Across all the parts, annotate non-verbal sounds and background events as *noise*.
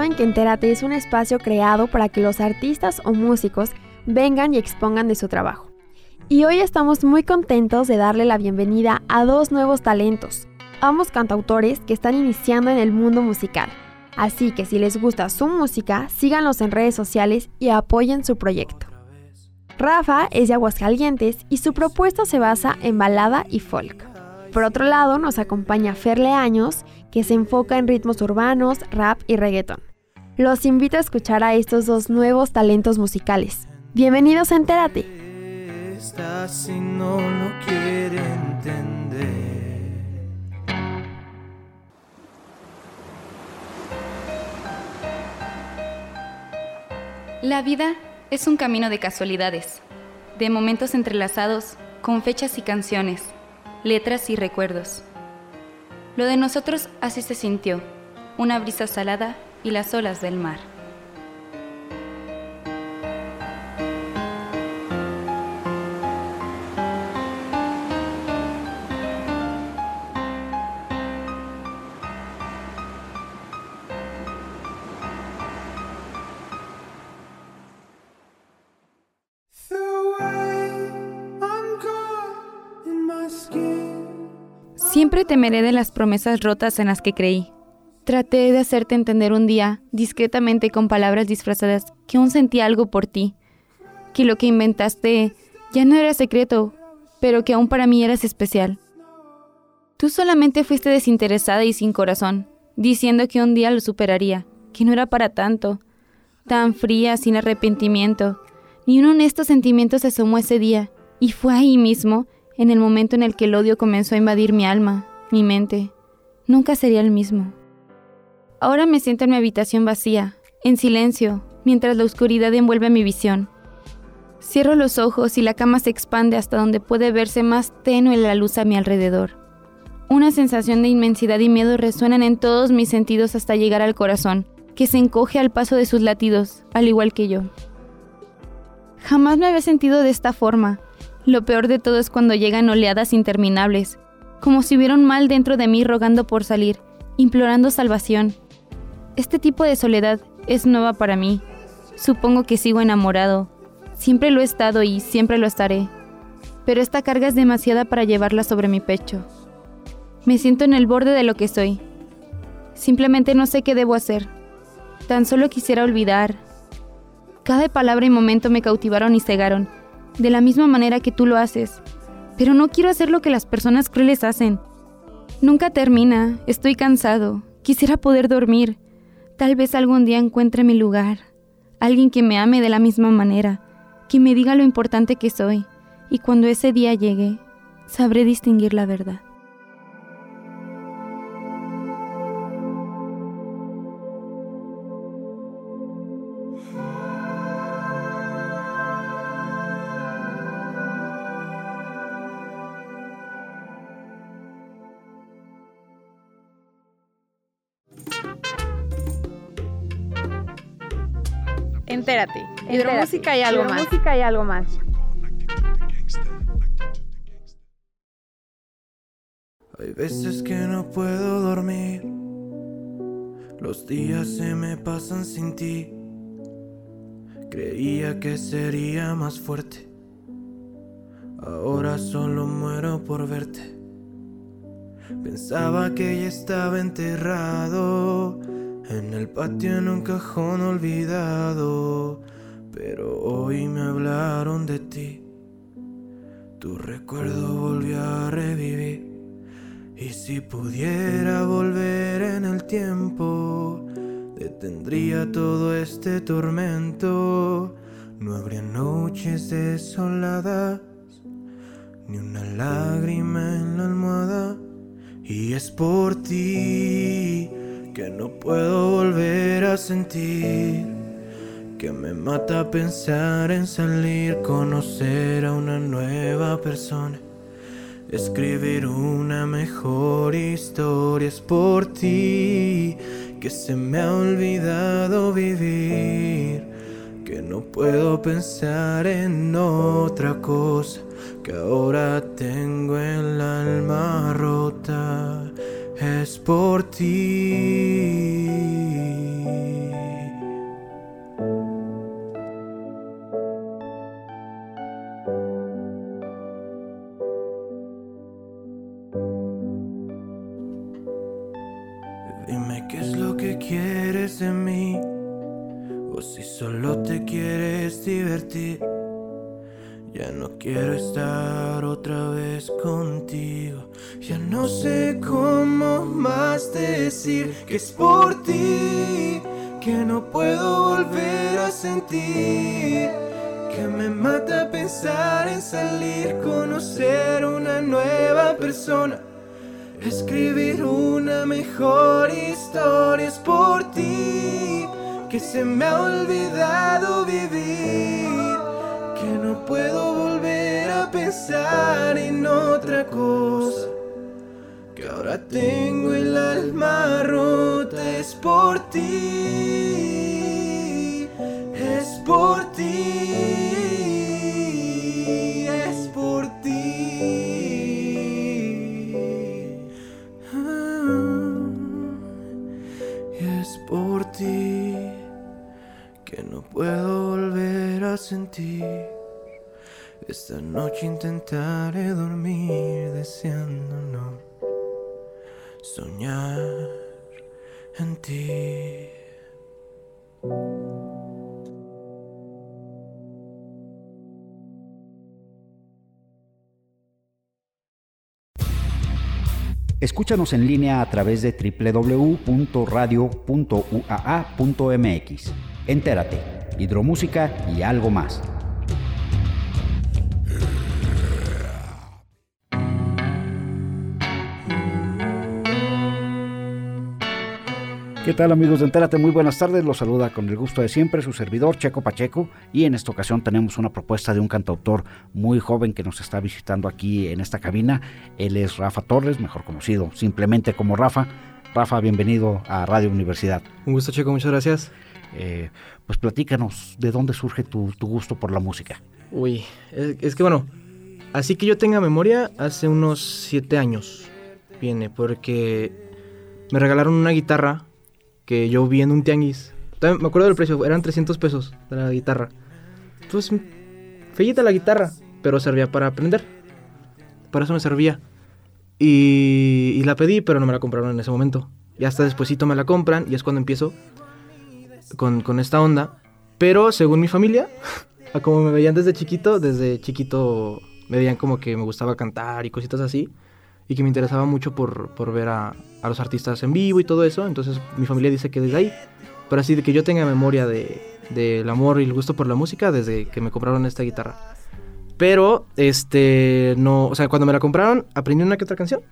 Saben que Entérate es un espacio creado para que los artistas o músicos vengan y expongan de su trabajo. Y hoy estamos muy contentos de darle la bienvenida a dos nuevos talentos, ambos cantautores que están iniciando en el mundo musical. Así que si les gusta su música, síganlos en redes sociales y apoyen su proyecto. Rafa es de Aguascalientes y su propuesta se basa en balada y folk. Por otro lado, nos acompaña Ferle Años, que se enfoca en ritmos urbanos, rap y reggaeton. Los invito a escuchar a estos dos nuevos talentos musicales. Bienvenidos a Entérate. si no lo quiere entender. La vida es un camino de casualidades, de momentos entrelazados con fechas y canciones, letras y recuerdos. Lo de nosotros así se sintió, una brisa salada y las olas del mar. Siempre temeré de las promesas rotas en las que creí. Traté de hacerte entender un día, discretamente con palabras disfrazadas, que aún sentía algo por ti, que lo que inventaste ya no era secreto, pero que aún para mí eras especial. Tú solamente fuiste desinteresada y sin corazón, diciendo que un día lo superaría, que no era para tanto, tan fría, sin arrepentimiento. Ni un honesto sentimiento se asomó ese día, y fue ahí mismo en el momento en el que el odio comenzó a invadir mi alma, mi mente, nunca sería el mismo. Ahora me siento en mi habitación vacía, en silencio, mientras la oscuridad envuelve mi visión. Cierro los ojos y la cama se expande hasta donde puede verse más tenue la luz a mi alrededor. Una sensación de inmensidad y miedo resuenan en todos mis sentidos hasta llegar al corazón, que se encoge al paso de sus latidos, al igual que yo. Jamás me había sentido de esta forma, lo peor de todo es cuando llegan oleadas interminables, como si hubiera un mal dentro de mí rogando por salir, implorando salvación. Este tipo de soledad es nueva para mí. Supongo que sigo enamorado. Siempre lo he estado y siempre lo estaré. Pero esta carga es demasiada para llevarla sobre mi pecho. Me siento en el borde de lo que soy. Simplemente no sé qué debo hacer. Tan solo quisiera olvidar. Cada palabra y momento me cautivaron y cegaron de la misma manera que tú lo haces. Pero no quiero hacer lo que las personas crueles hacen. Nunca termina, estoy cansado, quisiera poder dormir. Tal vez algún día encuentre mi lugar. Alguien que me ame de la misma manera, que me diga lo importante que soy. Y cuando ese día llegue, sabré distinguir la verdad. Entérate. Hidromúsica y algo más. Música y algo más. Hay veces que no puedo dormir. Los días se me pasan sin ti. Creía que sería más fuerte. Ahora solo muero por verte. Pensaba que ya estaba enterrado en el patio en un cajón olvidado, pero hoy me hablaron de ti. Tu recuerdo volvió a revivir. Y si pudiera volver en el tiempo, detendría todo este tormento. No habría noches desoladas, ni una lágrima en la almohada. Y es por ti que no puedo volver a sentir. Que me mata pensar en salir, conocer a una nueva persona. Escribir una mejor historia es por ti que se me ha olvidado vivir, que no puedo pensar en otra cosa, que ahora tengo el alma rota, es por ti. Dime qué es lo que quieres de mí, o si solo te quieres divertir. Ya no quiero estar otra vez contigo. Ya no sé cómo más decir que es por ti que no puedo volver a sentir. Que me mata pensar en salir, conocer una nueva persona. Escribir una mejor historia es por ti, que se me ha olvidado vivir, no puedo volver a pensar en otra cosa, que ahora tengo el alma rota, es por ti, es por ti, es por ti. Y es por ti que no puedo volver a sentir. Esta noche intentaré dormir deseando soñar en ti. Escúchanos en línea a través de www.radio.uaa.mx. Entérate, hidromúsica y algo más. ¿Qué tal amigos de Entérate? Muy buenas tardes, los saluda con el gusto de siempre su servidor Checo Pacheco y en esta ocasión tenemos una propuesta de un cantautor muy joven que nos está visitando aquí en esta cabina. Él es Rafa Torres, mejor conocido simplemente como Rafa. Rafa, bienvenido a Radio Universidad. Un gusto Checo, muchas gracias. Eh, pues platícanos, ¿de dónde surge tu, tu gusto por la música? Uy, es, es, que bueno, así que yo tenga memoria, hace unos siete años viene, porque me regalaron una guitarra que yo vi en un tianguis. Me acuerdo del precio, eran 300 pesos la guitarra. Pues, fellita la guitarra, pero servía para aprender. Para eso me servía. Y, la pedí, pero no me la compraron en ese momento. Y hasta despuesito me la compran y es cuando empiezo con, esta onda. Pero según mi familia, *laughs* como me veían desde chiquito, desde chiquito me veían como que me gustaba cantar y cositas así. Y que me interesaba mucho por ver a, a, los artistas en vivo y todo eso. Entonces mi familia dice que desde ahí. Pero así de que yo tenga memoria del de, de amor y el gusto por la música desde que me compraron esta guitarra. Pero, este, no, o sea, cuando me la compraron, aprendí una que otra canción.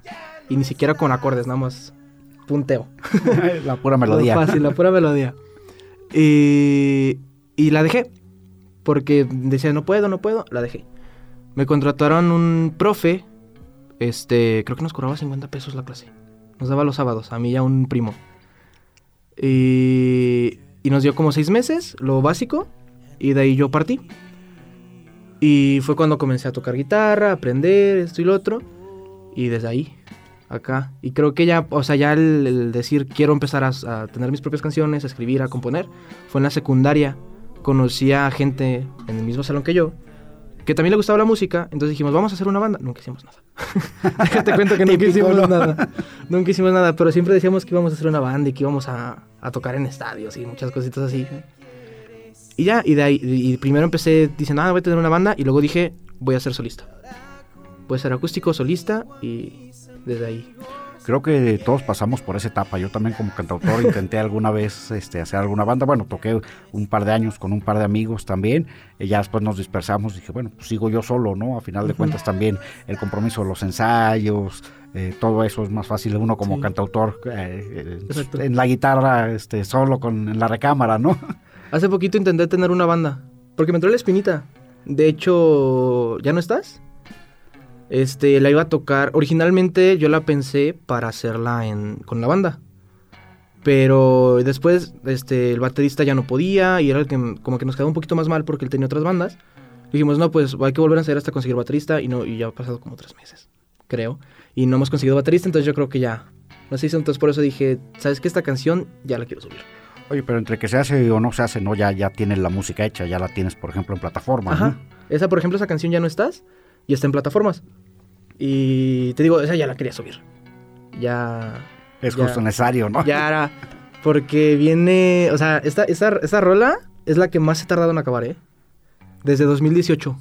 Y ni siquiera con acordes, nada más punteo. *laughs* la pura melodía. Lo fácil, la pura melodía. Y, y la dejé. Porque decía, no puedo, no puedo. La dejé. Me contrataron un profe. Este, creo que nos cobraba 50 pesos la clase. Nos daba los sábados, a mí y a un primo. Y, nos dio como seis meses, lo básico. Y de ahí yo partí. Y fue cuando comencé a tocar guitarra, aprender esto y lo otro. Y desde ahí, acá. Y creo que ya, o sea, ya el, el decir quiero empezar a, a, tener mis propias canciones, a escribir, a componer, fue en la secundaria. Conocí a gente en el mismo salón que yo, que también le gustaba la música. Entonces dijimos, vamos a hacer una banda. Nunca hicimos nada. *laughs* Déjate cuento que nunca hicimos nada. Nunca hicimos nada, pero siempre decíamos que íbamos a hacer una banda y que íbamos a, a tocar en estadios y muchas cositas así. Y ya, y de ahí, y primero empecé diciendo, ah, voy a tener una banda, y luego dije, voy a ser solista. Voy a ser acústico, solista, y desde ahí. Creo que todos pasamos por esa etapa. Yo también como cantautor intenté alguna vez este, hacer alguna banda. Bueno, toqué un par de años con un par de amigos también. Y ya después nos dispersamos. Dije, bueno, pues sigo yo solo, ¿no? A final de cuentas también el compromiso de los ensayos, eh, todo eso es más fácil uno como cantautor eh, en la guitarra este, solo con, en la recámara, ¿no? *laughs* Hace poquito intenté tener una banda. Porque me entró la espinita. De hecho, ¿ya no estás? Este, la iba a tocar. Originalmente yo la pensé para hacerla en, con la banda. Pero después, este, el baterista ya no podía y era el que como que nos quedó un poquito más mal porque él tenía otras bandas. Dijimos, no, pues hay que volver a hacer hasta conseguir baterista y no, y ya ha pasado como tres meses, creo. Y no hemos conseguido baterista, entonces yo creo que ya. No sé si entonces por eso dije, ¿sabes qué? Esta canción ya la quiero subir. Oye, pero entre que se hace o no se hace, no, ya, ya tienes la música hecha, ya la tienes, por ejemplo, en plataforma. Ajá. Esa, por ejemplo, esa canción ya no estás y está en plataformas. Y te digo, esa ya la quería subir. Ya. Es justo necesario, ¿no? Ya era. Porque viene. O sea, esta, esta, esta rola es la que más he tardado en acabar, ¿eh? Desde 2018.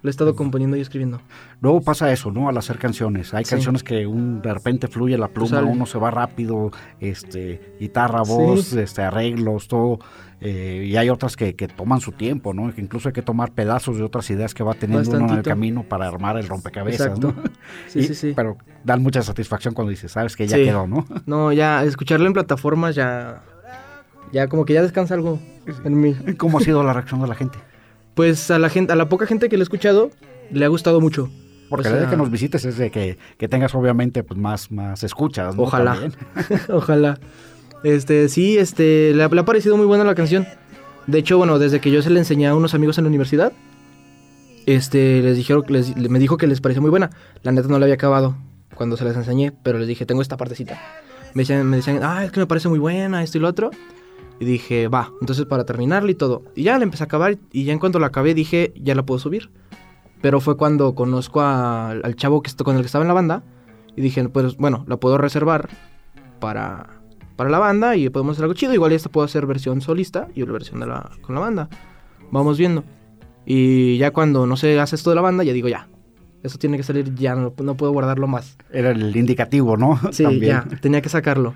Lo he estado componiendo y escribiendo. Luego pasa eso, ¿no? Al hacer canciones. Hay canciones que un, de repente fluye la pluma, uno se va rápido, este, guitarra, voz, este, arreglos, todo. Eh, y hay otras que, que, toman su tiempo, ¿no? Que incluso hay que tomar pedazos de otras ideas que va teniendo uno en el camino para armar el rompecabezas, ¿no? *laughs* Sí, sí, sí. Pero dan mucha satisfacción cuando dices, sabes que ya quedó, ¿no? *laughs* No, ya escucharlo en plataformas ya. Ya como que ya descansa algo en mí. ¿Cómo ha sido la reacción de la gente? Pues a la gente, a la poca gente que lo ha escuchado, le ha gustado mucho. Porque la idea de que nos visites es de que, que tengas obviamente pues más, más escuchas, ¿no? Ojalá. *laughs* Ojalá. Este, sí, este, le ha, le ha, parecido muy buena la canción. De hecho, bueno, desde que yo se la enseñé a unos amigos en la universidad, este, les dijeron, les, me dijo que les pareció muy buena. La neta no la había acabado cuando se las enseñé, pero les dije, tengo esta partecita. Me decían, me decían, ah, es que me parece muy buena, esto y lo otro. Y dije, va, entonces para terminarla y todo. Y ya la empecé a acabar y ya en cuanto la acabé dije, ya la puedo subir. Pero fue cuando conozco a, al chavo que, con el que estaba en la banda y dije, pues bueno, la puedo reservar para, para la banda y podemos hacer algo chido. Igual esta puedo hacer versión solista y una versión de la, con la banda. Vamos viendo. Y ya cuando no se hace esto de la banda, ya digo, ya. Eso tiene que salir ya, no, no puedo guardarlo más. Era el indicativo, ¿no? *laughs* Sí, También. ya, tenía que sacarlo.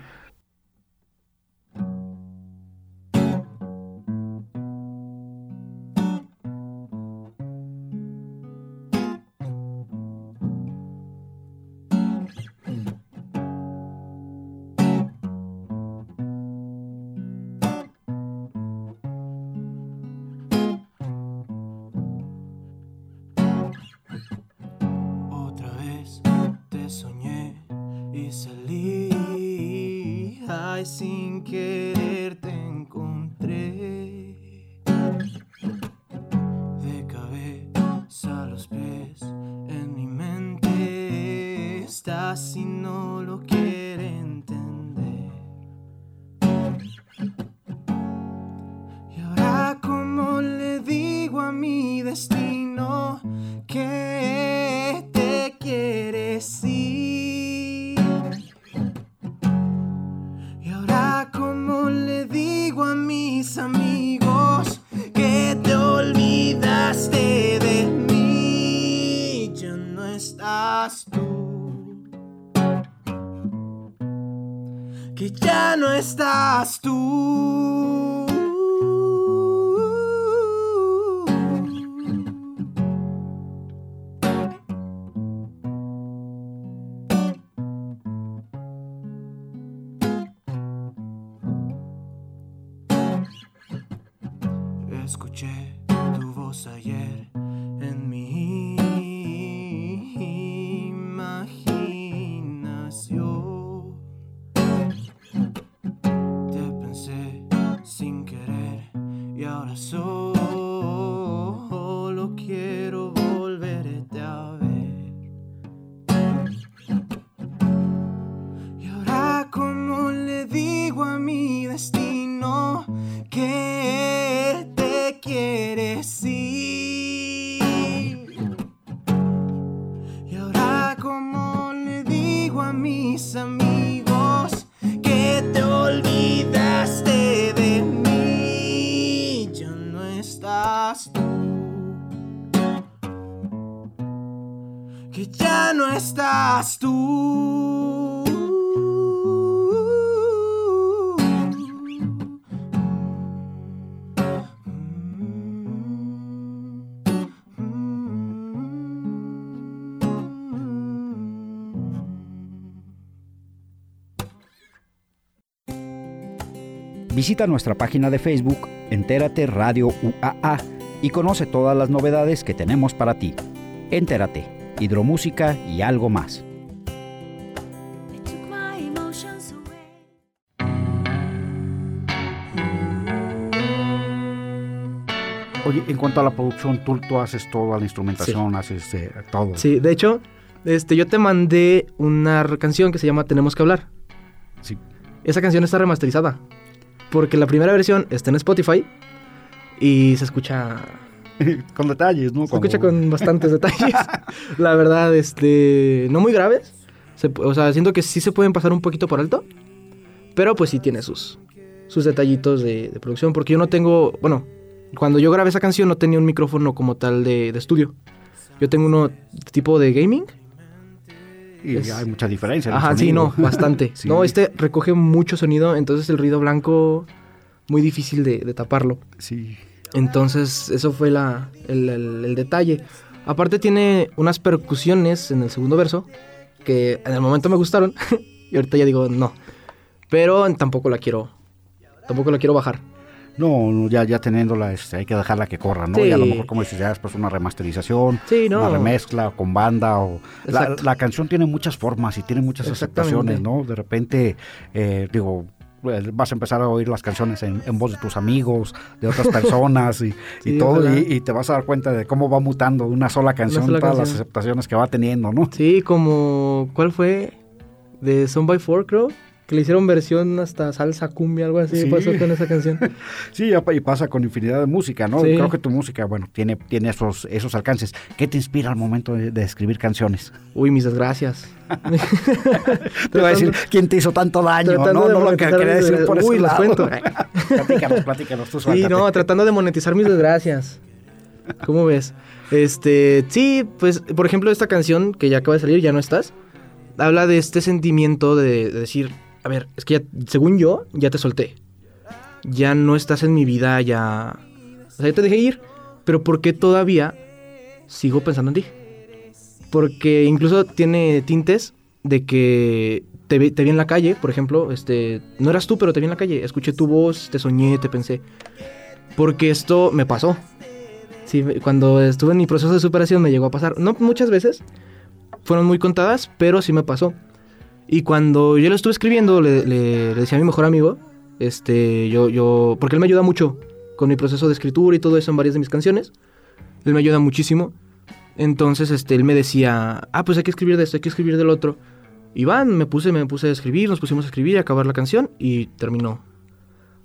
Visita nuestra página de Facebook Entérate Radio UAA y conoce todas las novedades que tenemos para ti. Entérate, hidromúsica y algo más. Oye, en cuanto a la producción, tú, tú haces toda la instrumentación, haces eh, todo. Sí, de hecho, este, yo te mandé una canción que se llama Tenemos que hablar. Sí. Esa canción está remasterizada. Porque la primera versión está en Spotify y se escucha. *laughs* con detalles, ¿no? Se escucha con bastantes *laughs* detalles. la verdad, este. No muy graves. Se- o sea, siento que sí se pueden pasar un poquito por alto. Pero pues sí tiene sus, sus detallitos de, de producción. Porque yo no tengo. Bueno, cuando yo grabé esa canción no tenía un micrófono como tal de, de estudio. Yo tengo uno tipo de gaming. Y es- hay mucha diferencia. en el Ajá, sí, no, *laughs* bastante. Sí. No, este recoge mucho sonido, entonces el ruido blanco muy difícil de, de taparlo. Sí. Entonces, eso fue la, el, el- el detalle. Aparte tiene unas percusiones en el segundo verso que en el momento me gustaron *laughs* y ahorita ya digo no. Pero tampoco la quiero tampoco la quiero bajar. No, no, ya, ya teniéndola, este, hay que dejarla que corra, ¿no? Sí. Y a lo mejor, como dices, ya después una remasterización, Sí, no. una remezcla con banda. o la, la canción tiene muchas formas y tiene muchas aceptaciones, ¿no? De repente, eh, digo, eh, vas a empezar a oír las canciones en, en voz de tus amigos, de otras personas y, *laughs* y todo, y, y te vas a dar cuenta de cómo va mutando una sola canción, sola todas las aceptaciones que va teniendo, ¿no? Sí, como ¿cuál fue? De Son by Four, creo. Que le hicieron versión hasta salsa, cumbia, algo así Sí. pasó con esa canción. *laughs* Sí, y pasa con infinidad de música, ¿no? Sí. Creo que tu música, bueno, tiene, tiene esos, esos alcances. ¿Qué te inspira al momento de, de escribir canciones? Uy, mis desgracias. *laughs* *laughs* Te voy a decir, ¿quién te hizo tanto daño? No, de no lo que quería decir por desgra- ese Uy, les cuento. platícanos, platícanos, tú Sí, suéltate. no, tratando de monetizar mis desgracias. ¿Cómo ves? Este, sí, pues, por ejemplo, esta canción que ya acaba de salir, Ya no estás, habla de este sentimiento de, de decir, a ver, es que ya, según yo, ya te solté. Ya no estás en mi vida, ya... O sea, ya te dejé ir, pero ¿por qué todavía sigo pensando en ti? Porque incluso tiene tintes de que te vi, te vi en la calle, por ejemplo, este, no eras tú, pero te vi en la calle, escuché tu voz, te soñé, te pensé. Porque esto me pasó. Sí, cuando estuve en mi proceso de superación me llegó a pasar. No muchas veces, fueron muy contadas, pero sí me pasó. Y cuando yo lo estuve escribiendo, le, le- le decía a mi mejor amigo, este, yo, yo, porque él me ayuda mucho con mi proceso de escritura y todo eso en varias de mis canciones. Él me ayuda muchísimo. Entonces, este, él me decía, ah, pues hay que escribir de esto, hay que escribir del otro. Y van, me puse, me puse a escribir, nos pusimos a escribir, a acabar la canción y terminó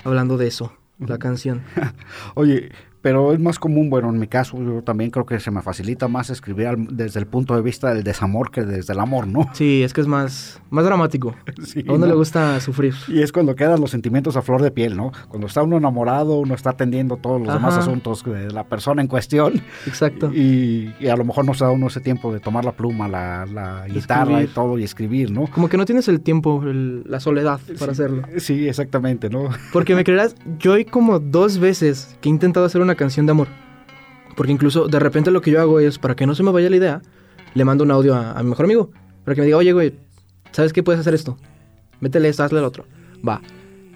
hablando de eso, la canción. *laughs* Oye, pero es más común, bueno, en mi caso yo también creo que se me facilita más escribir al- desde el punto de vista del desamor que desde el amor, ¿no? Sí, es que es más, más dramático. *laughs* Sí, A uno ¿no? le gusta sufrir. Y es cuando quedan los sentimientos a flor de piel, ¿no? Cuando está uno enamorado, uno está atendiendo todos los demás Ajá. asuntos de la persona en cuestión Exacto. y, y a lo mejor no se da uno ese tiempo de tomar la pluma, la, la guitarra y todo y escribir, ¿no? Como que no tienes el tiempo, el- la soledad para hacerlo. Sí, exactamente, ¿no? Porque me creerás, yo hay como dos veces que he intentado hacer una canción de amor. Porque incluso de repente lo que yo hago es, para que no se me vaya la idea, le mando un audio a, a mi mejor amigo. Para que me diga, oye, güey, ¿sabes qué puedes hacer esto? Métele esto, hazle el otro. Va.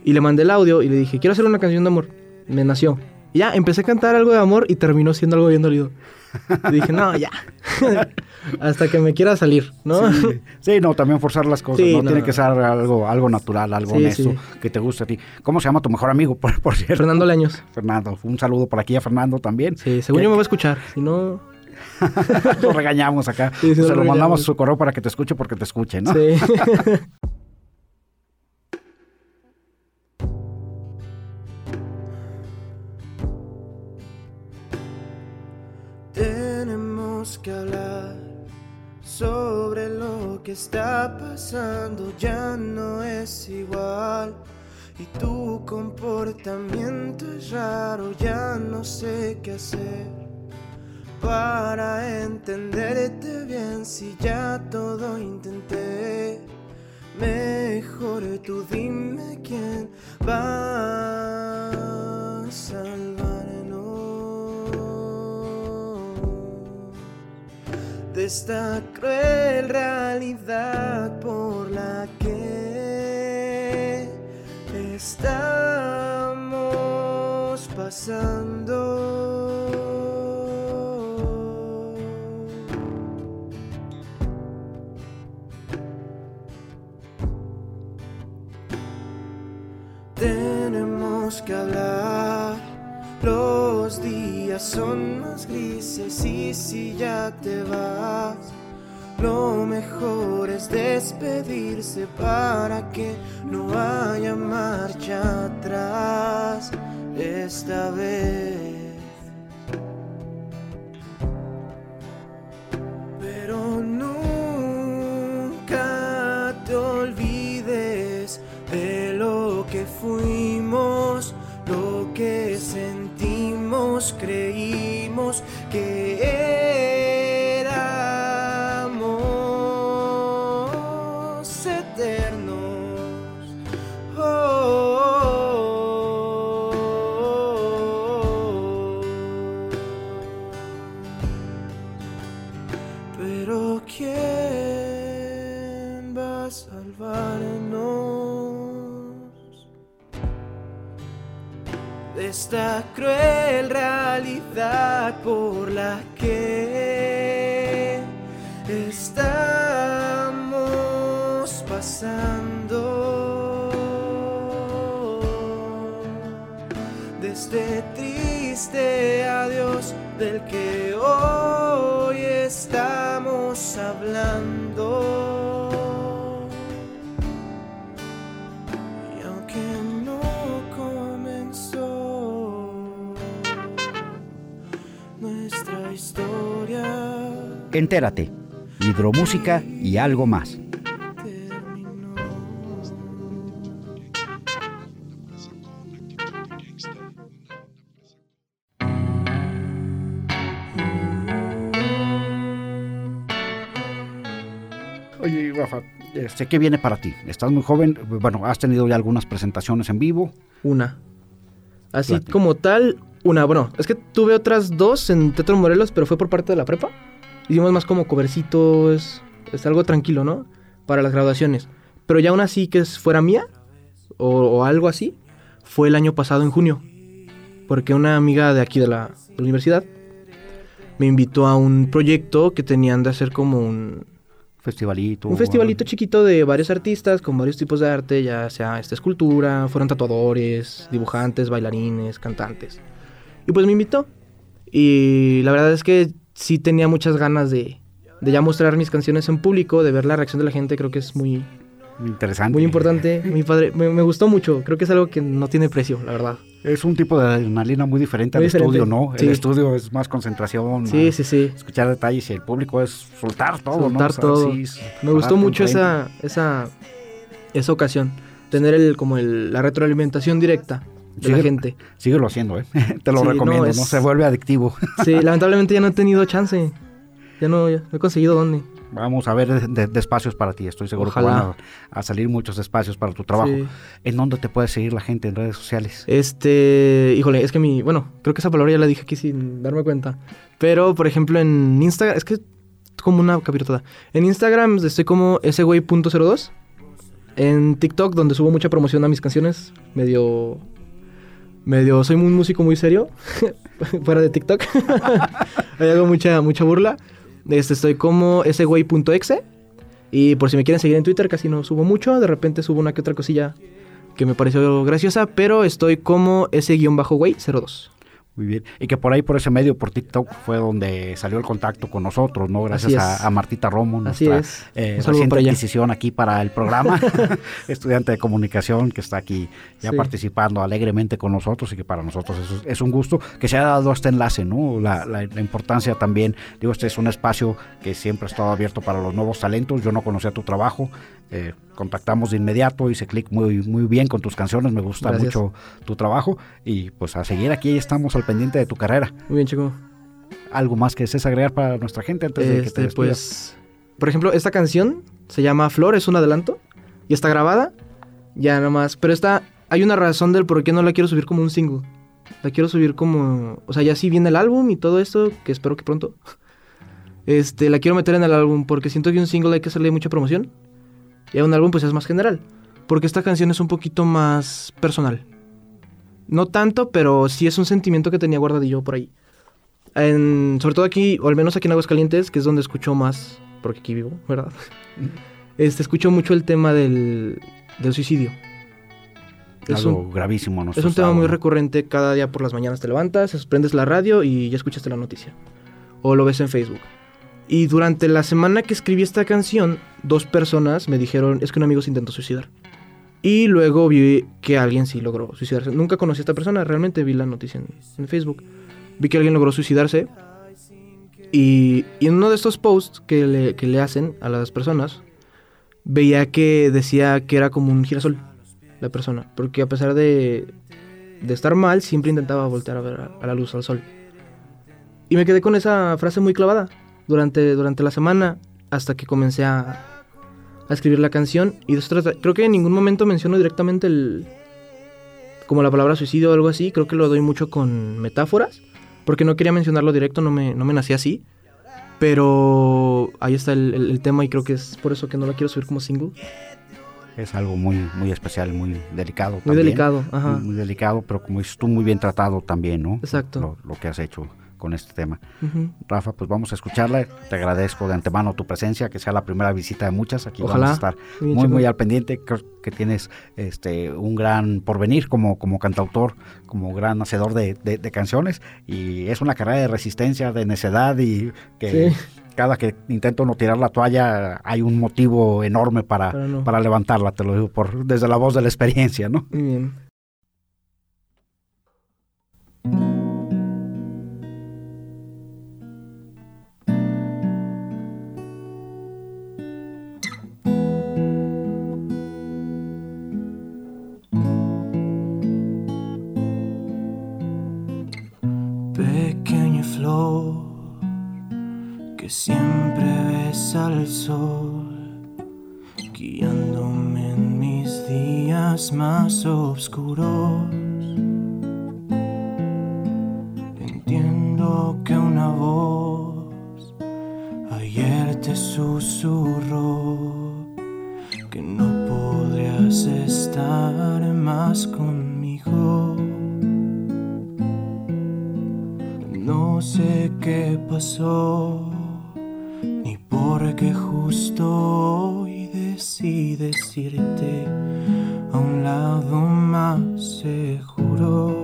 Y le mandé el audio y le dije, quiero hacer una canción de amor. Me nació. Y ya, empecé a cantar algo de amor y terminó siendo algo bien dolido. Y dije, no, ya. *laughs* Hasta que me quiera salir, ¿no? Sí, sí, no, también forzar las cosas, Sí, ¿no? no, Tiene no. que ser algo, algo natural, algo Sí, honesto, que te guste a ti. ¿Cómo se llama tu mejor amigo, *laughs* por, por cierto? Fernando Leaños. Fernando. Un saludo por aquí a Fernando también. Sí, según ¿Qué- yo me va a escuchar. Si no, *laughs* Lo regañamos acá. Se lo lo mandamos su correo para que te escuche porque te escuche, ¿no? sí. Que hablar sobre lo que está pasando, ya no es igual. Y tu comportamiento es raro, ya no sé qué hacer para entenderte bien si ya todo intenté. Mejor tú dime quién va esta cruel realidad por la que estamos. pasando. Tenemos que hablar. Los días son grises y si ya te vas, lo mejor es despedirse para que no haya marcha atrás esta vez. Pero nunca te olvides de lo que fuimos, lo que sentimos, creímos cruel realidad por la que estamos pasando? De este triste adiós del que hoy estamos hablando. Entérate, hidromúsica y algo más. Oye, Rafa, este, ¿qué viene para ti? Estás muy joven, bueno, has tenido ya algunas presentaciones en vivo. Una. Así como tal, una. Bueno, es que tuve otras dos en Tetro Morelos, pero fue por parte de la prepa. Hicimos más como covercitos, es algo tranquilo, ¿no? Para las graduaciones. Pero ya una así que fuera mía, o, o algo así, fue el año pasado en junio. Porque una amiga de aquí de la, de la universidad me invitó a un proyecto que tenían de hacer como un, Festivalito. un festivalito chiquito de varios artistas con varios tipos de arte, ya sea esta escultura, fueron tatuadores, dibujantes, bailarines, cantantes. Y pues me invitó. Y la verdad es que sí tenía muchas ganas de, de ya mostrar mis canciones en público, de ver la reacción de la gente, creo que es muy, Interesante. muy importante, muy padre. Me, me gustó mucho, creo que es algo que no tiene precio, la verdad. Es un tipo de adrenalina muy diferente Muy al diferente, estudio, ¿no? sí. El estudio es más concentración, Sí, más sí, sí. escuchar detalles y el público es soltar todo, ¿no? Soltar O sea, todo. sí, Me gustó mucho esa, esa, esa ocasión, tener el, como el, la retroalimentación directa de la gente. Síguelo haciendo, ¿eh? *laughs* Te lo Sí, recomiendo, no, es- Se vuelve adictivo. Sí, *laughs* lamentablemente ya no he tenido chance. Ya no, ya no he conseguido dónde. Vamos a ver de, de- de espacios para ti. Estoy seguro Ojalá. que van a, a salir muchos espacios para tu trabajo. Sí. ¿En dónde te puede seguir la gente en redes sociales? Este, híjole, es que mi, bueno, creo que esa palabra ya la dije aquí sin darme cuenta. Pero, por ejemplo, en Instagram, es que es como una capirotada. En Instagram estoy como esegüey.02. En TikTok, donde subo mucha promoción a mis canciones, medio, medio soy un músico muy serio *laughs* fuera de TikTok. *laughs* Hago mucha mucha burla. Este estoy como esegüey.exe y por si me quieren seguir en Twitter casi no subo mucho. De repente subo una que otra cosilla que me pareció graciosa pero estoy como ese-güey02 muy bien. Y que por ahí, por ese medio, por TikTok, fue donde salió el contacto con nosotros, ¿no? Gracias Así a, Martita Romo, Así nuestra es. eh, reciente adquisición aquí para el programa. *laughs* *laughs* Estudiante de comunicación que está aquí ya Sí. participando alegremente con nosotros y que para nosotros es, es un gusto que se ha dado este enlace, ¿no? La, la- la importancia también, digo, este es un espacio que siempre ha estado abierto para los nuevos talentos. Yo no conocía tu trabajo. Eh, contactamos de inmediato, hice clic muy, muy bien con tus canciones, me gusta Gracias. mucho tu trabajo y pues a seguir aquí estamos al pendiente de tu carrera. Muy bien, chico. ¿Algo más que desees agregar para nuestra gente antes de que te Este, despidas? pues, por ejemplo, esta canción se llama Flor, es un adelanto y está grabada. Ya nada más, pero esta hay una razón del por qué no la quiero subir como un single. La quiero subir como, o sea, ya sí viene el álbum y todo esto, que espero que pronto. Este, la quiero meter en el álbum porque siento que un single hay que hacerle mucha promoción. Y a un álbum pues es más general, porque esta canción es un poquito más personal. no tanto, pero sí es un sentimiento que tenía guardadillo por ahí. En, sobre todo aquí, o al menos aquí en Aguascalientes, que es donde escucho más, porque aquí vivo, ¿verdad? *laughs* Este, escucho mucho el tema del, del suicidio. Es Algo gravísimo. Es un tema muy recurrente. Cada día por las mañanas te levantas, prendes la radio y ya escuchaste la noticia. O lo ves en Facebook. Y durante la semana que escribí esta canción, dos personas me dijeron, es que un amigo se intentó suicidar. Y luego vi que alguien sí logró suicidarse. Nunca conocí a esta persona, realmente vi la noticia en, Facebook. Vi que alguien logró suicidarse. Y, en uno de estos posts que le, que le hacen a las personas, veía que decía que era como un girasol la persona. Porque a pesar de, de estar mal, siempre intentaba voltear a ver a, la luz, al sol. Y me quedé con esa frase muy clavada durante, durante la semana hasta que comencé a, a escribir la canción. Y de creo que en ningún momento menciono directamente el. como la palabra suicidio o algo así. Creo que lo doy mucho con metáforas. Porque no quería mencionarlo directo, no me, no me nací así. Pero ahí está el, tema y creo que es por eso que no la quiero subir como single. Es algo muy, muy especial, muy delicado. Muy delicado, ajá. Muy, delicado, pero como dices tú, muy bien tratado también, ¿no? Exacto. lo que has hecho con este tema. Rafa, pues vamos a escucharla. Te agradezco de antemano tu presencia, que sea la primera visita de muchas. Aquí vamos a estar muy, muy al pendiente. Creo que tienes este, un gran porvenir como, como cantautor, como gran hacedor de, canciones. Y es una carrera de resistencia, de necedad y que... Cada que intento no tirar la toalla hay un motivo enorme para, para levantarla, te lo digo por, desde la voz de la experiencia, ¿no? Muy bien. Siempre ves al sol, guiándome en mis días más oscuros. Entiendo que una voz ayer te susurró que no podrías estar más conmigo. No sé qué pasó, qué justo hoy decidí decirte a un lado más seguro.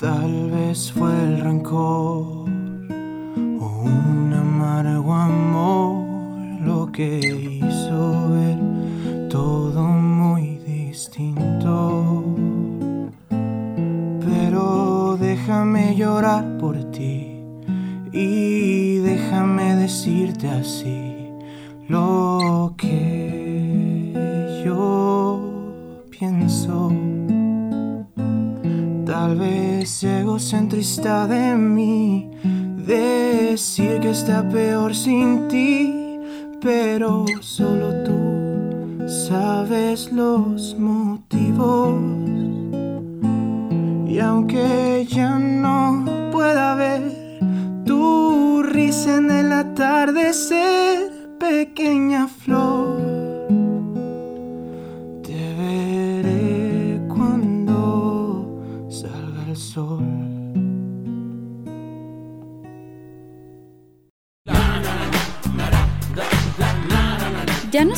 Tal vez fue el rencor o un amargo amor lo que vez egocentrista de mí decir que está peor sin ti, pero solo tú sabes los motivos. Y aunque ya no pueda ver tu risa en el atardecer,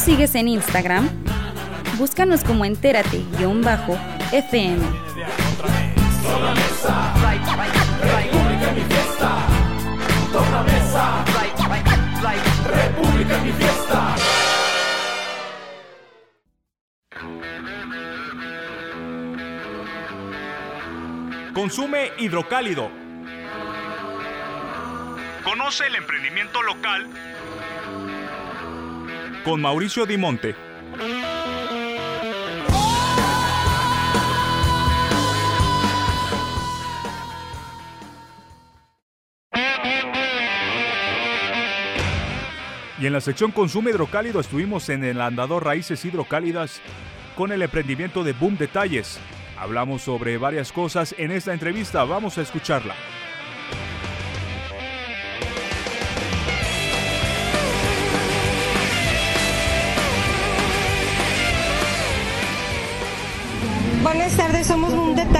sigues en Instagram? Búscanos como entérate-fm. Consume hidrocálido. Conoce el emprendimiento local con Mauricio Dimonte. Y en la sección Consume Hidrocálido estuvimos en el andador Raíces Hidrocálidas con el emprendimiento de Boom Detalles. Hablamos sobre varias cosas en esta entrevista, vamos a escucharla.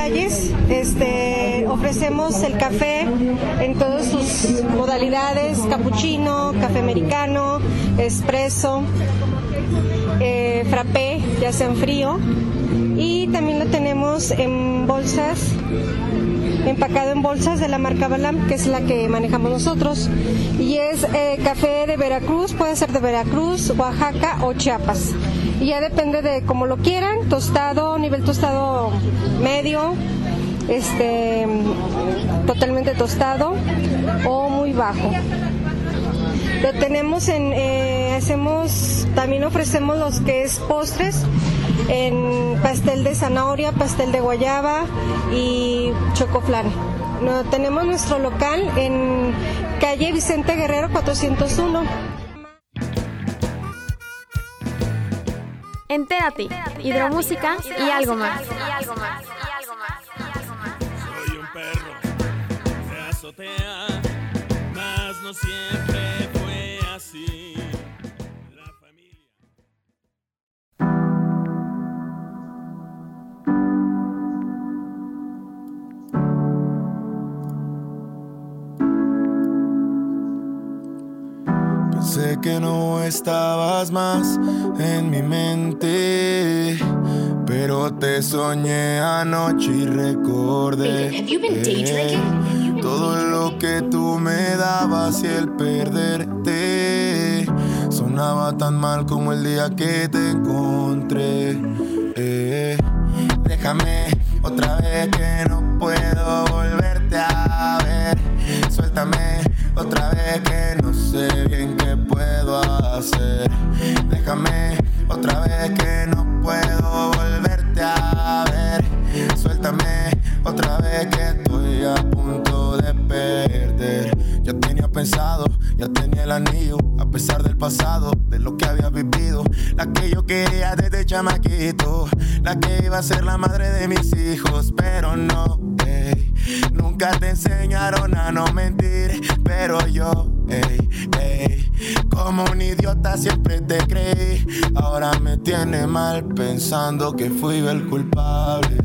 Detalles. Este, ofrecemos el café en todas sus modalidades, cappuccino, café americano, espresso, eh, frappé, ya sea en frío. Y también lo tenemos en bolsas empacado en bolsas de la marca Balam, que es la que manejamos nosotros. Y es eh, café de Veracruz, puede ser de Veracruz, Oaxaca o Chiapas. Y ya depende de cómo lo quieran, tostado, nivel tostado medio, este totalmente tostado o muy bajo. Lo tenemos en, eh, hacemos, también ofrecemos los que es postres, en pastel de zanahoria, pastel de guayaba y chocoflan. No, tenemos nuestro local en calle Vicente Guerrero 401. Entérate, hidromúsica y algo más. Soy un perro, se azotea, mas no siempre fue así. Que no estabas más en mi mente, pero te soñé anoche y recordé eh, todo lo que tú me dabas y el perderte sonaba tan mal como el día que te encontré. eh. Déjame otra vez que no puedo volverte a ver. Suéltame otra vez que no sé bien puedo hacer. Déjame otra vez que no puedo volverte a ver. Suéltame otra vez que estoy a punto de perder. Ya tenía pensado, ya tenía el anillo, a pesar del pasado, de lo que había vivido. La que yo quería desde chamaquito, la que iba a ser la madre de mis hijos, pero no. ey. Nunca te enseñaron a no mentir, pero yo, ey, como un idiota siempre te creí. Ahora me tiene mal pensando que fui el culpable.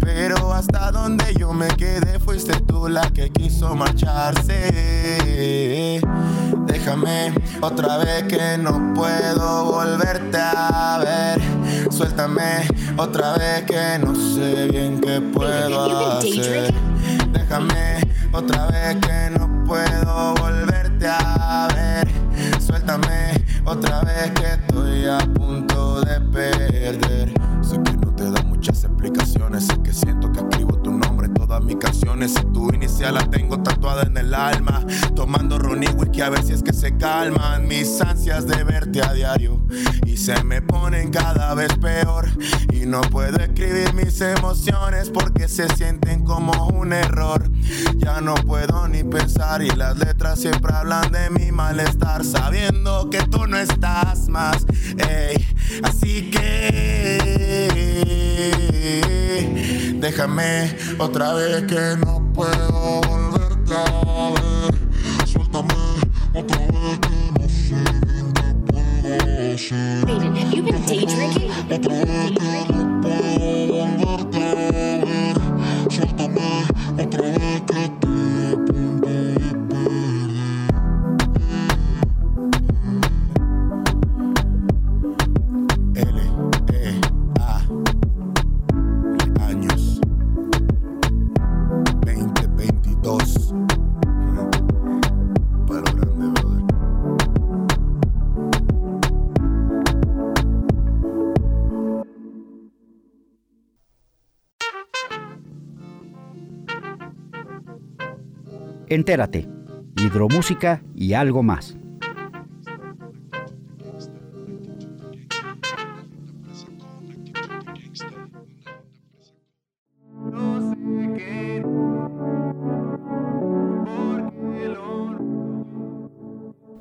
Pero hasta donde yo me quedé fuiste tú la que quiso marcharse. Déjame otra vez que no puedo volverte a ver. Suéltame otra vez que no sé bien qué puedo hacer. Déjame otra vez que no puedo volverte a ver. Suéltame otra vez que estoy a punto de perder. Sé que no te da muchas explicaciones, sé que siento que escribo tu nombre en todas mis canciones. Y tu inicial la tengo tatuada en el alma. Tomando ron y whisky a ver si es que se calman mis ansias de verte a diario. Y se me ponen cada vez peor. Y no puedo escribir mis emociones porque se sienten como un error. Ya no puedo ni pensar y las letras siempre hablan de mi malestar. Sabiendo que tú no estás más. ey. Así que déjame otra vez que no puedo volverte a hacer. Otra vez que no puedo Entérate, hidromúsica y algo más.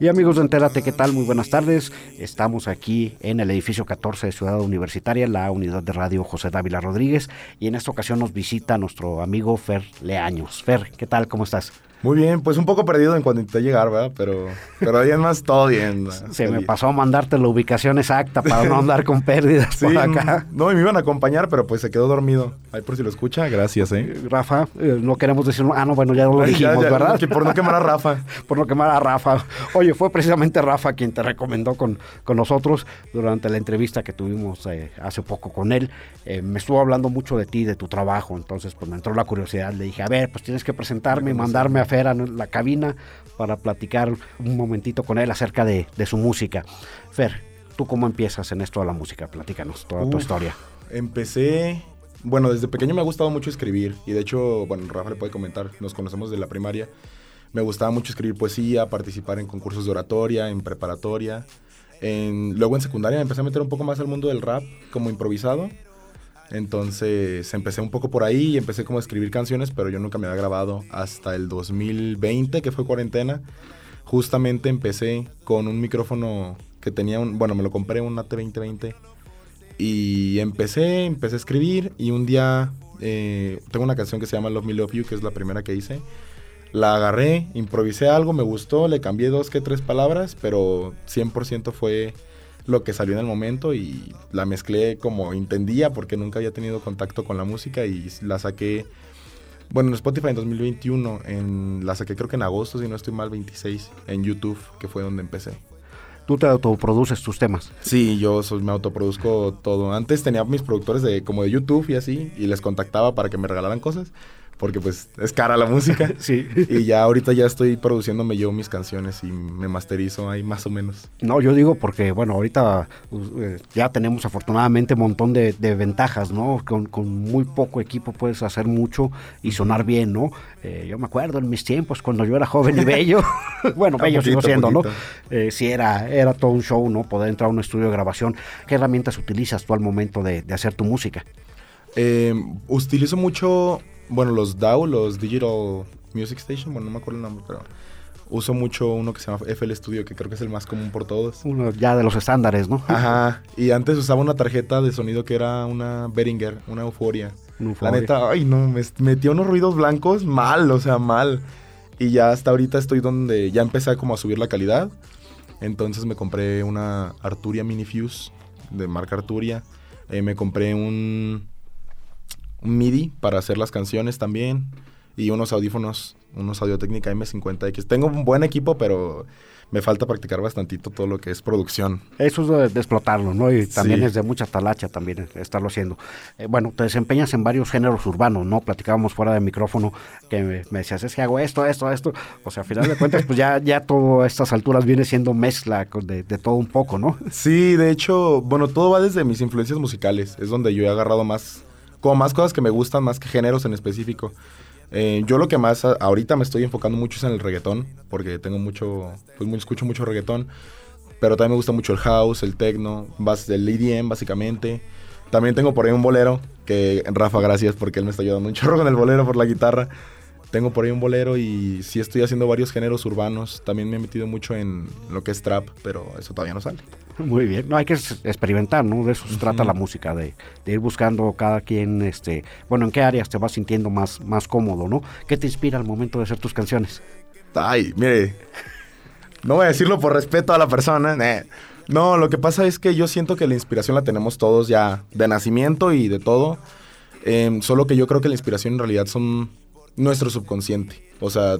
Y amigos de Entérate, ¿qué tal? Muy buenas tardes. Estamos aquí en el edificio 14 de Ciudad Universitaria, la unidad de radio José Dávila Rodríguez. Y en esta ocasión nos visita nuestro amigo Fer Leaños. Fer, ¿qué tal? ¿Cómo estás? Muy bien, pues un poco perdido en cuanto intenté llegar, ¿verdad? Pero, pero ahí es más todo bien. ¿verdad? *laughs* Se me pasó a mandarte la ubicación exacta para no andar con pérdidas Sí, por acá. no, y me iban a acompañar, pero pues se quedó dormido. Ahí por si lo escucha, gracias, ¿eh? Rafa, eh, no queremos decir, ah, no, bueno, ya lo *laughs* ya, dijimos, ya, ¿verdad? que por no quemar a Rafa. *laughs* por no quemar a Rafa. Oye, fue precisamente Rafa quien te recomendó con, con nosotros durante la entrevista que tuvimos eh, hace poco con él. Eh, me estuvo hablando mucho de ti, de tu trabajo, entonces pues me entró la curiosidad. Le dije, a ver, pues tienes que presentarme y mandarme a Fer a la cabina para platicar un momentito con él acerca de, de su música. Fer, ¿tú cómo empiezas en esto de la música? Platícanos toda tu Uf, historia. Empecé, bueno, desde pequeño me ha gustado mucho escribir y de hecho, bueno, Rafa le puede comentar, nos conocemos de la primaria. Me gustaba mucho escribir poesía, participar en concursos de oratoria, en preparatoria. En- luego en secundaria me empecé a meter un poco más al mundo del rap como improvisado. Entonces empecé un poco por ahí y empecé como a escribir canciones, pero yo nunca me había grabado hasta el 2020, que fue cuarentena. Justamente empecé con un micrófono que tenía un, bueno, me lo compré un AT2020 y empecé, empecé a escribir y un día eh, tengo una canción que se llama Love Me Love You, que es la primera que hice. La agarré, improvisé algo, me gustó, le cambié dos que tres palabras, pero 100% fue lo que salió en el momento y la mezclé como entendía porque nunca había tenido contacto con la música y la saqué, bueno, en Spotify en 2021, en, la saqué creo que en agosto, si no estoy mal, 26, en YouTube, que fue donde empecé. Tú te autoproduces tus temas. Sí, yo soy, me autoproduzco todo. Antes tenía mis productores de como de YouTube y así, y les contactaba para que me regalaran cosas, porque pues es cara la música. *laughs* Sí. Y ya ahorita ya estoy produciéndome yo mis canciones y me masterizo ahí más o menos. No, yo digo porque, bueno, ahorita uh, eh, ya tenemos afortunadamente un montón de, de ventajas, ¿no? Con, con muy poco equipo puedes hacer mucho y sonar bien, ¿no? Eh, yo me acuerdo en mis tiempos cuando yo era joven y bello, *laughs* *laughs* bueno, A bello sigo poquito, siendo, ¿no? Eh, sí, era, era todo un show, ¿no? Poder entrar a un estudio de grabación. ¿Qué herramientas utilizas tú al momento de, de hacer tu música? Eh, utilizo mucho, bueno, los DAW, los Digital Music Station, bueno, no me acuerdo el nombre, pero uso mucho uno que se llama FL Studio, que creo que es el más común por todos. Uno ya de los estándares, ¿no? Ajá, y antes usaba una tarjeta de sonido que era una Behringer, una Euforia. La neta, ay no, me metía unos ruidos blancos mal, o sea, mal. Y ya hasta ahorita estoy donde ya empecé como a subir la calidad. Entonces me compré una Arturia Mini Fuse de marca Arturia. Eh, me compré un, un MIDI para hacer las canciones también. Y unos audífonos, unos Audio Técnica M50X. Tengo un buen equipo, pero me falta practicar bastantito todo lo que es producción. Eso es de, de explotarlo, ¿no? Y también Sí. es de mucha talacha también estarlo haciendo. Eh, bueno, te desempeñas en varios géneros urbanos, ¿no? Platicábamos fuera de micrófono que me, me decías, es que hago esto, esto, esto. O sea, a final de cuentas, pues ya, ya todo a estas alturas viene siendo mezcla de, de todo un poco, ¿no? Sí, de hecho, bueno, todo va desde mis influencias musicales. Es donde yo he agarrado más, como más cosas que me gustan, más que géneros en específico. Eh, yo lo que más ahorita me estoy enfocando mucho es en el reggaetón, porque tengo mucho, pues escucho mucho reggaetón. Pero también me gusta mucho el house, el techno, el EDM básicamente. También tengo por ahí un bolero, que Rafa, gracias porque él me está ayudando un *laughs* chorro con el bolero por la guitarra. Tengo por ahí un bolero y sí estoy haciendo varios géneros urbanos. También me he metido mucho en lo que es trap, pero eso todavía no sale. Muy bien. No, hay que experimentar, ¿no? De eso se trata la música, de, de ir buscando cada quien, este, bueno, en qué áreas te vas sintiendo más, más cómodo, ¿no? ¿Qué te inspira al momento de hacer tus canciones? Ay, mire. No voy a decirlo por respeto a la persona. eh. No, lo que pasa es que yo siento que la inspiración la tenemos todos ya de nacimiento y de todo. Em, solo que yo creo que la inspiración en realidad son nuestro subconsciente. O sea,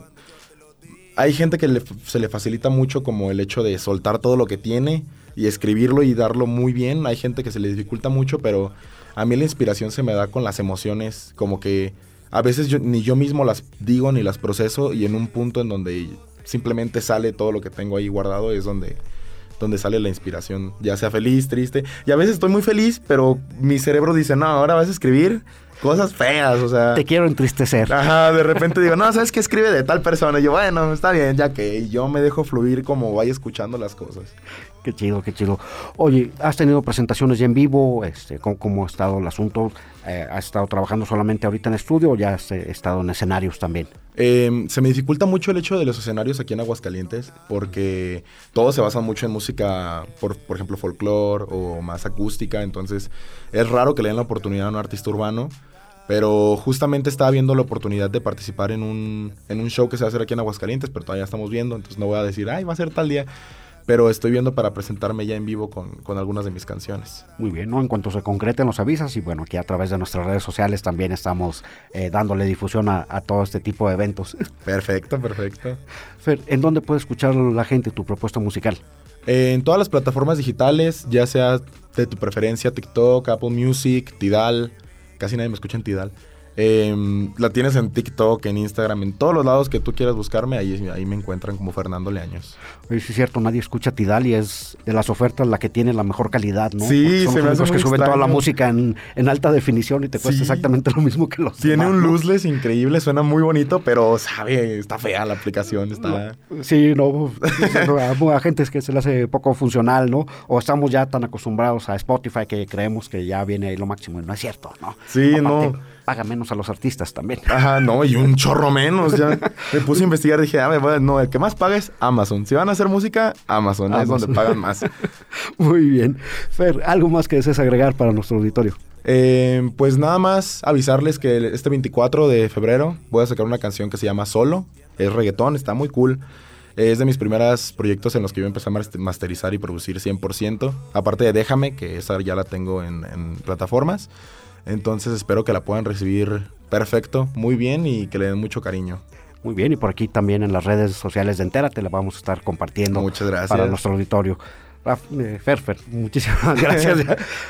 hay gente que le- se le facilita mucho como el hecho de soltar todo lo que tiene y escribirlo y darlo muy bien. Hay gente que se le dificulta mucho, pero a mí la inspiración se me da con las emociones, como que a veces yo, ni yo mismo las digo ni las proceso y en un punto en donde simplemente sale todo lo que tengo ahí guardado es donde donde sale la inspiración, ya sea feliz, triste. Y a veces estoy muy feliz, pero mi cerebro dice, no, ahora vas a escribir cosas feas, o sea... Te quiero entristecer. Ajá, de repente digo, no, ¿sabes qué escribe de tal persona? Y yo, bueno, está bien, ya que yo me dejo fluir como vaya escuchando las cosas. Qué chido, qué chido. Oye, ¿has tenido presentaciones ya en vivo? Este, ¿cómo, cómo ha estado el asunto? Eh, ¿Has estado trabajando solamente ahorita en estudio o ya has eh, estado en escenarios también? Eh, se me dificulta mucho el hecho de los escenarios aquí en Aguascalientes porque todo se basa mucho en música, por, por ejemplo, folclore o más acústica, entonces es raro que le den la oportunidad a un artista urbano, Pero justamente estaba viendo la oportunidad de participar en un, en un show que se va a hacer aquí en Aguascalientes, pero todavía estamos viendo, entonces no voy a decir, ay, va a ser tal día. Pero estoy viendo para presentarme ya en vivo con, con algunas de mis canciones. Muy bien, ¿no? En cuanto se concreten los avisas y bueno, aquí a través de nuestras redes sociales también estamos eh, dándole difusión a, a todo este tipo de eventos. *laughs* Perfecto, perfecto. Fer, ¿en dónde puede escuchar la gente tu propuesta musical? Eh, en todas las plataformas digitales, ya sea de tu preferencia, TikTok, Apple Music, Tidal. Casi nadie me escucha en Tidal. Eh, la tienes en TikTok, en Instagram, en todos los lados que tú quieras buscarme, ahí, ahí me encuentran como Fernando Leaños. Oye, sí es cierto, nadie escucha Tidal y es de las ofertas la que tiene la mejor calidad, ¿no? Sí, Porque son se me los hace únicos que suben toda la música en, en alta definición y te cuesta Sí. exactamente lo mismo que los Tiene demás, un ¿no? luzless increíble, suena muy bonito, pero sabe, está fea la aplicación, está... Sí, no, *laughs* *laughs* a, a gente es que se le hace poco funcional, ¿no? O estamos ya tan acostumbrados a Spotify que creemos que ya viene ahí lo máximo y no es cierto, ¿no? Sí, Aparte, no. Paga menos a los artistas también. Ajá, no, y un chorro menos. Ya *laughs* me puse a investigar, dije, a ver, bueno, no, el que más paga es Amazon. Si van a hacer música, Amazon, es donde pagan más. *laughs* Muy bien. Fer, ¿algo más que desees agregar para nuestro auditorio? Eh, pues nada más avisarles que este 24 de febrero voy a sacar una canción que se llama Solo. Es reggaetón, está muy cool. Es de mis primeros proyectos en los que yo empecé a mas- masterizar y producir 100%. Aparte de Déjame, que esa ya la tengo en, en plataformas. Entonces espero que la puedan recibir perfecto, muy bien y que le den mucho cariño. Muy bien, y por aquí también en las redes sociales de Entérate la vamos a estar compartiendo Muchas gracias. para nuestro auditorio. Raf- eh, Fer, Fer, muchísimas *laughs* gracias.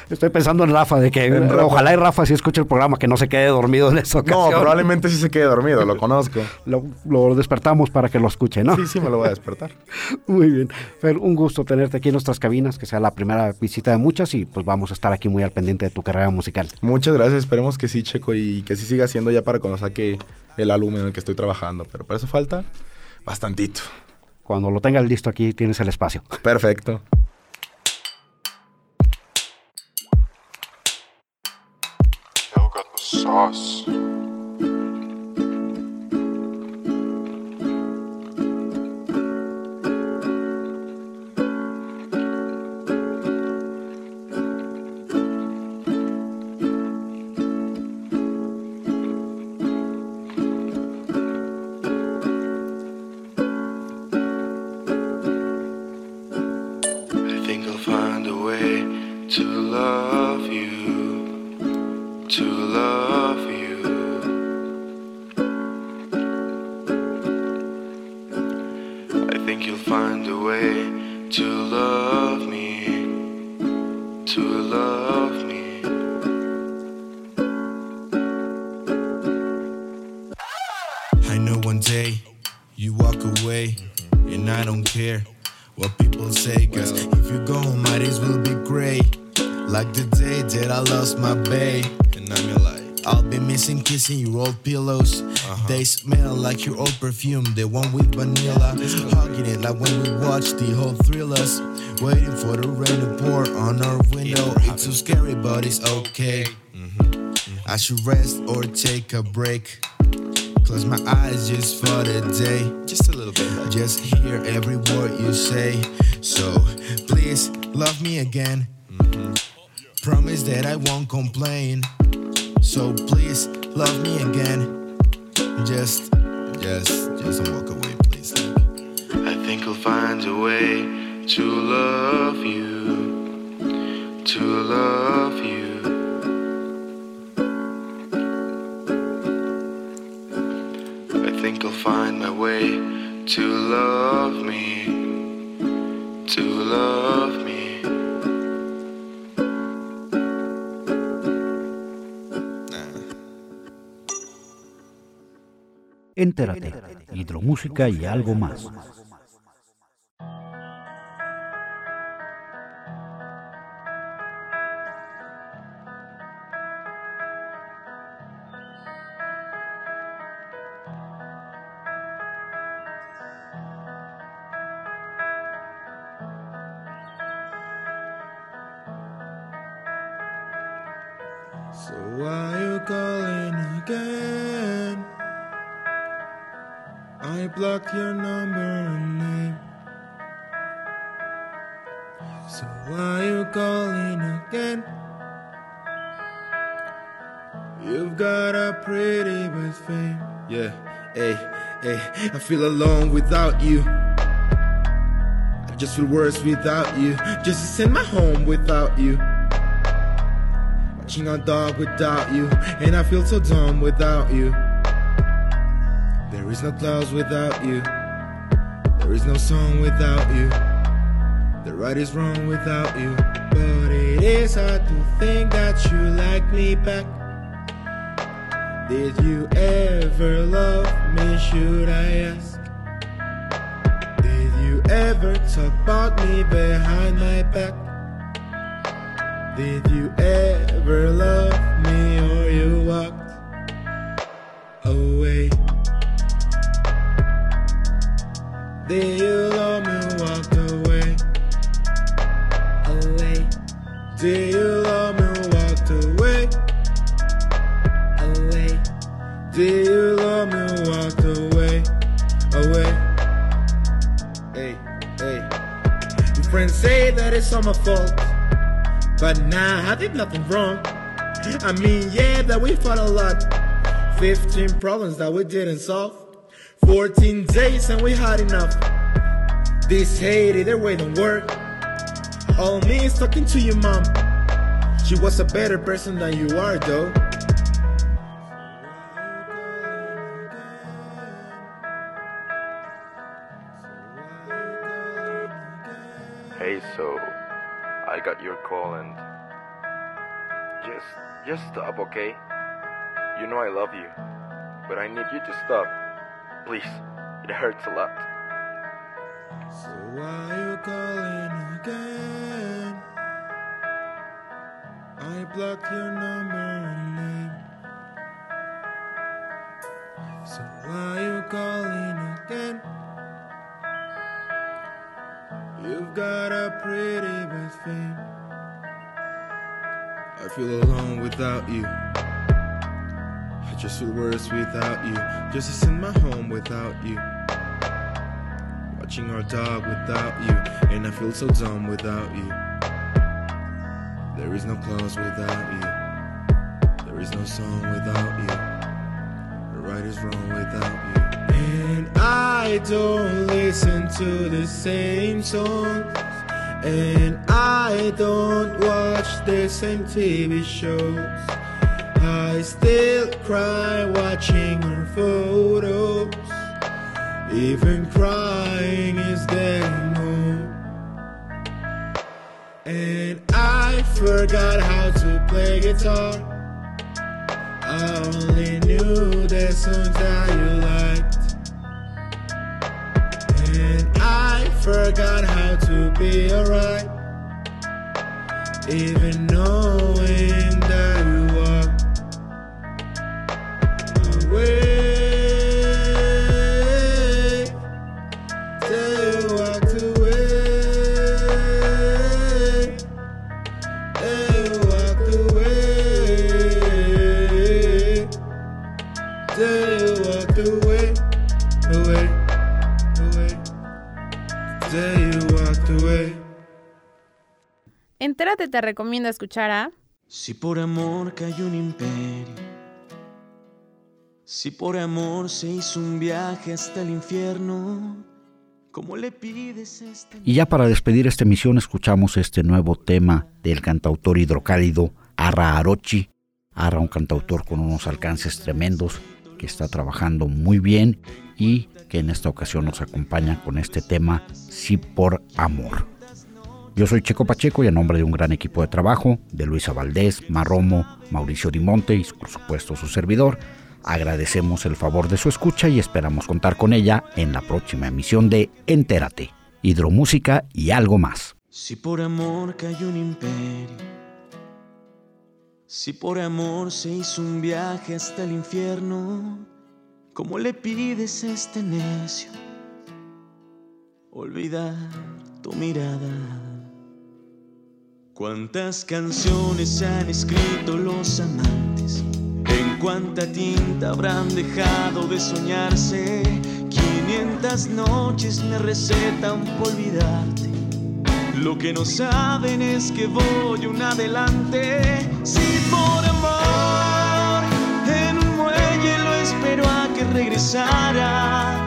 Estoy pensando en Rafa, de que En Rafa. ojalá y Rafa sí escuche el programa, que no se quede dormido en esa No, ocasión. probablemente sí se quede dormido, lo conozco. *laughs* Lo, lo despertamos para que lo escuche, ¿no? Sí, sí, me lo voy a despertar. *laughs* Muy bien. Fer, un gusto tenerte aquí en nuestras cabinas, que sea la primera visita de muchas y pues vamos a estar aquí muy al pendiente de tu carrera musical. Muchas gracias, esperemos que sí, Checo, y que sí siga siendo ya para cuando saque el álbum en el que estoy trabajando. Pero para eso falta bastantito. Cuando lo tengas listo aquí tienes el espacio. Perfecto. nós. Away, and I don't care what people say. Cause if you go, my days will be great. Like the day that I lost my babe. And I'm like, I'll be missing kissing your old pillows. They smell like your old perfume, the one with vanilla. Hugging it like when we watch the whole thrillers. Waiting for the rain to pour on our window. It's so scary, but it's okay. I should rest or take a break. Close my eyes just for the day. Just a little bit. Just hear every word you say. So please love me again. Mm-hmm. Promise that I won't complain. So please love me again. Just, just, just don't walk away, please. I think I'll find a way to love you. To love you. Think find my way to love me, to love me. Entérate, hidromúsica y algo más. You calling again? I blocked your number and name. So why you calling again? You've got a pretty best fame. Yeah, hey, hey, I feel alone without you. I just feel worse without you. Just as in my home without you. Watching a dog without you. And I feel so dumb without you. There is no clouds without you. There is no song without you. The right is wrong without you. But it is hard to think that you like me back. Did you ever love me? Should I ask? Did you ever talk about me behind my back? Did you ever love me or you walked away? Did you love me or walked away? Away. Did you love me walked away? Away. Did you love me walked away? Away. Hey, hey. Your friends say that it's all my fault. But nah, I did nothing wrong. I mean, yeah, that we fought a lot. 15 problems that we didn't solve. 14 days and we had enough. This hate either way don't work. All me is talking to your mom. She was a better person than you are, though. Your call and just just stop, okay? You know I love you, but I need you to stop. Please, it hurts a lot. So why you calling again? I blocked your number and name. So why you calling again? You've got a pretty best fame. I feel alone without you. I just feel worse without you. Just as in my home without you. Watching our dog without you. And I feel so dumb without you. There is no clothes without you. There is no song without you. Right is wrong without you. And I don't listen to the same songs. And I don't watch the same TV shows. I still cry watching her photos. Even crying is getting old. And I forgot how to play guitar. I only knew the songs that you liked. And I forgot how to be alright. Even knowing te recomiendo escuchar a Si por amor cayó un imperio, si por amor se hizo un viaje hasta el infierno, ¿cómo le pides este Y ya para despedir esta emisión escuchamos este nuevo tema del cantautor hidrocálido Arra Arochi. Arra, un cantautor con unos alcances tremendos que está trabajando muy bien y que en esta ocasión nos acompaña con este tema Sí por Amor. Yo soy Checo Pacheco y a nombre de un gran equipo de trabajo, de Luisa Valdés, Marromo, Mauricio Dimonte y por supuesto su servidor, agradecemos el favor de su escucha y esperamos contar con ella en la próxima emisión de Entérate, Hidromúsica y algo más. Si por amor cayó un imperio, si por amor se hizo un viaje hasta el infierno, ¿cómo le pides este necio olvidar tu mirada? ¿Cuántas canciones han escrito los amantes? ¿En cuánta tinta habrán dejado de soñarse? 500 noches me recetan por olvidarte. Lo que no saben es que voy un adelante. Si por amor regresara.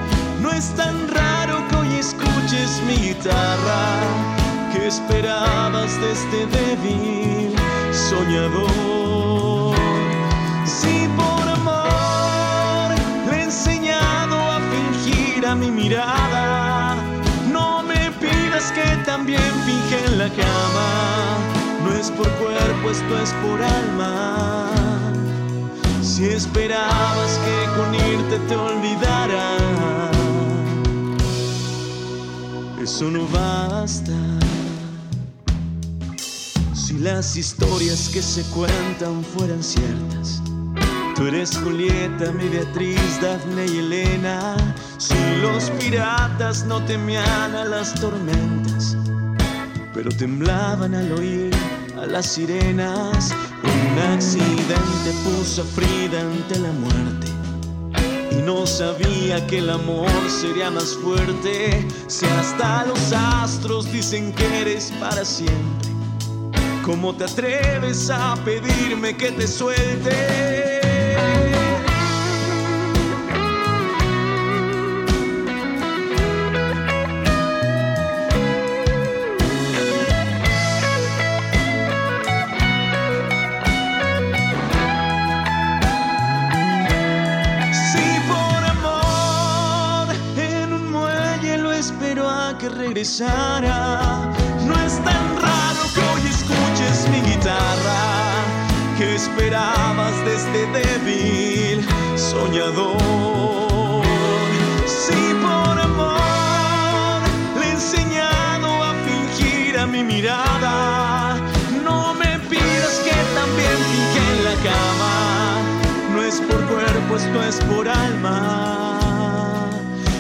No es tan raro que hoy escuches mi guitarra. ¿Qué esperabas de este débil soñador? Si por amor le he enseñado a fingir a mi mirada, no me pidas que también finge en la cama. No es por cuerpo, esto es por alma. Si esperabas que con irte te olvidara, eso no basta. Si las historias que se cuentan fueran ciertas, tú eres Julieta, mi Beatriz, Dafne y Elena. Si los piratas no temían a las tormentas, pero temblaban al oír a las sirenas. Un accidente puso a Frida ante la muerte. Y no sabía que el amor sería más fuerte. Si hasta los astros dicen que eres para siempre. ¿Cómo te atreves a pedirme que te suelte? Si es por alma.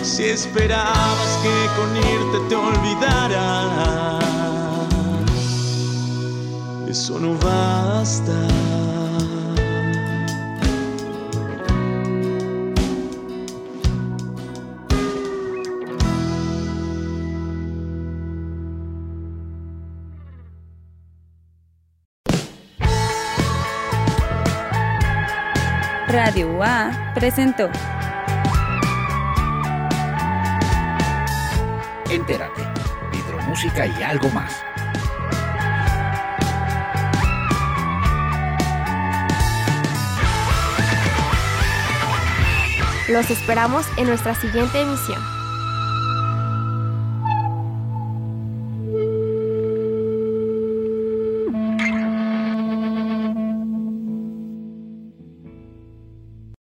Si esperabas que con irte te olvidara, eso no basta. Presentó Entérate, hidromúsica y algo más. Los esperamos en nuestra siguiente emisión.